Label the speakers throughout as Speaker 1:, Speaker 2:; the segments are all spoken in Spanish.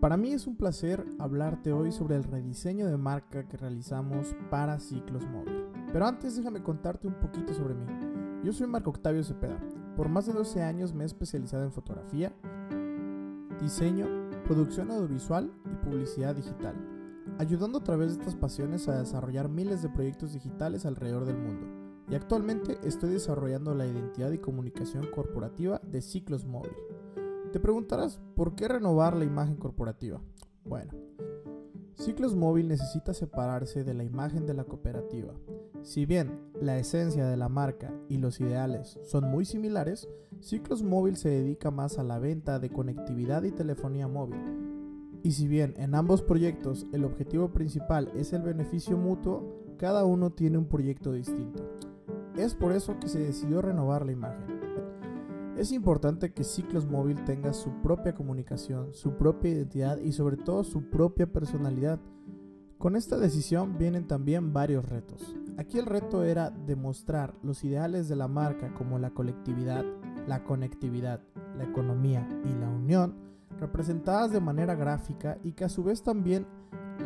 Speaker 1: Para mí es un placer hablarte hoy sobre el rediseño de marca que realizamos para Ciclos Móvil. Pero antes déjame contarte un poquito sobre mí. Yo soy Marco Octavio Cepeda. Por más de 12 años me he especializado en fotografía, diseño, producción audiovisual y publicidad digital, ayudando a través de estas pasiones a desarrollar miles de proyectos digitales alrededor del mundo. Y actualmente estoy desarrollando la identidad y comunicación corporativa de Ciclos Móvil. Te preguntarás, ¿por qué renovar la imagen corporativa? Bueno, Ciclos Móvil necesita separarse de la imagen de la cooperativa. Si bien la esencia de la marca y los ideales son muy similares, Ciclos Móvil se dedica más a la venta de conectividad y telefonía móvil. Y si bien en ambos proyectos el objetivo principal es el beneficio mutuo, cada uno tiene un proyecto distinto. Es por eso que se decidió renovar la imagen. Es importante que Ciclos Móvil tenga su propia comunicación, su propia identidad y sobre todo su propia personalidad. Con esta decisión vienen también varios retos. Aquí el reto era demostrar los ideales de la marca como la colectividad, la conectividad, la economía y la unión, representadas de manera gráfica y que a su vez también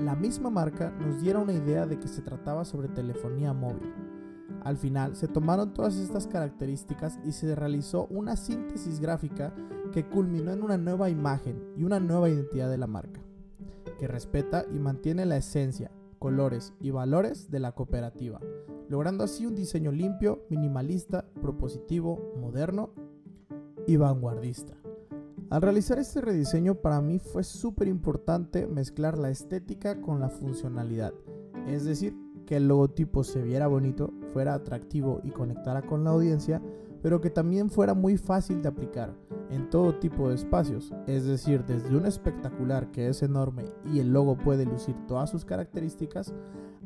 Speaker 1: la misma marca nos diera una idea de que se trataba sobre telefonía móvil. Al final se tomaron todas estas características y se realizó una síntesis gráfica que culminó en una nueva imagen y una nueva identidad de la marca, que respeta y mantiene la esencia, colores y valores de la cooperativa, logrando así un diseño limpio, minimalista, propositivo, moderno y vanguardista. Al realizar este rediseño para mí fue súper importante mezclar la estética con la funcionalidad, es decir, que el logotipo se viera bonito, fuera atractivo y conectara con la audiencia, pero que también fuera muy fácil de aplicar en todo tipo de espacios, es decir, desde un espectacular que es enorme y el logo puede lucir todas sus características,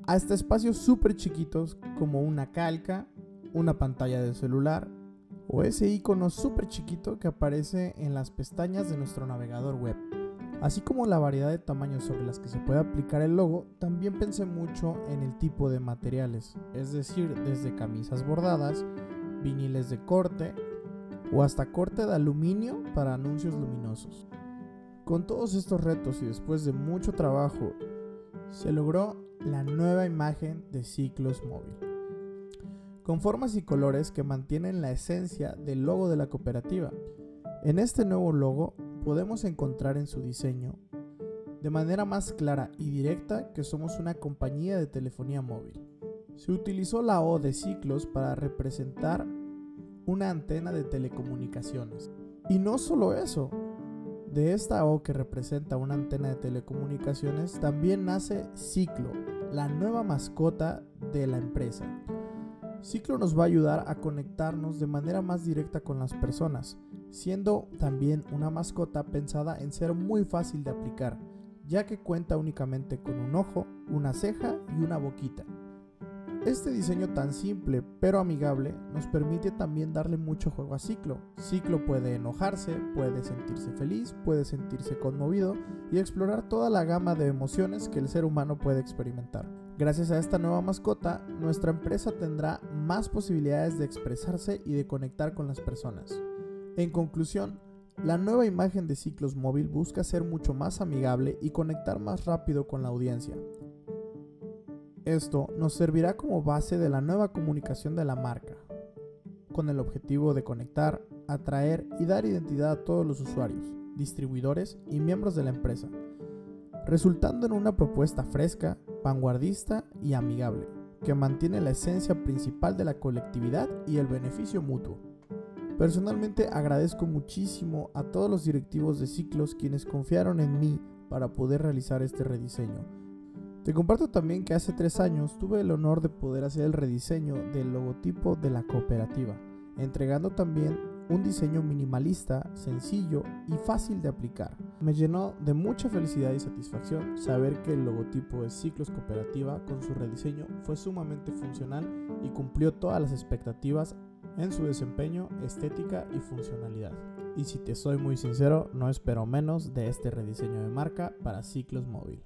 Speaker 1: hasta espacios súper chiquitos como una calca, una pantalla de celular o ese icono súper chiquito que aparece en las pestañas de nuestro navegador web. Así como la variedad de tamaños sobre las que se puede aplicar el logo, también pensé mucho en el tipo de materiales, es decir, desde camisas bordadas, viniles de corte o hasta corte de aluminio para anuncios luminosos. Con todos estos retos y después de mucho trabajo, se logró la nueva imagen de Ciclos Móvil. Con formas y colores que mantienen la esencia del logo de la cooperativa. En este nuevo logo podemos encontrar en su diseño de manera más clara y directa que somos una compañía de telefonía móvil. Se utilizó la O de ciclos para representar una antena de telecomunicaciones. Y no solo eso, de esta O que representa una antena de telecomunicaciones también nace Ciclo, la nueva mascota de la empresa. Ciclo nos va a ayudar a conectarnos de manera más directa con las personas, siendo también una mascota pensada en ser muy fácil de aplicar, ya que cuenta únicamente con un ojo, una ceja y una boquita. Este diseño tan simple pero amigable nos permite también darle mucho juego a Ciclo. Ciclo puede enojarse, puede sentirse feliz, puede sentirse conmovido y explorar toda la gama de emociones que el ser humano puede experimentar. Gracias a esta nueva mascota, nuestra empresa tendrá más posibilidades de expresarse y de conectar con las personas. En conclusión, la nueva imagen de Ciclos Móvil busca ser mucho más amigable y conectar más rápido con la audiencia. Esto nos servirá como base de la nueva comunicación de la marca, con el objetivo de conectar, atraer y dar identidad a todos los usuarios, distribuidores y miembros de la empresa, resultando en una propuesta fresca, vanguardista y amigable, que mantiene la esencia principal de la colectividad y el beneficio mutuo. Personalmente agradezco muchísimo a todos los directivos de ciclos quienes confiaron en mí para poder realizar este rediseño. Te comparto también que hace tres años tuve el honor de poder hacer el rediseño del logotipo de la cooperativa, entregando también un diseño minimalista, sencillo y fácil de aplicar. Me llenó de mucha felicidad y satisfacción saber que el logotipo de Ciclos Cooperativa con su rediseño fue sumamente funcional y cumplió todas las expectativas en su desempeño, estética y funcionalidad. Y si te soy muy sincero, no espero menos de este rediseño de marca para Ciclos Móvil.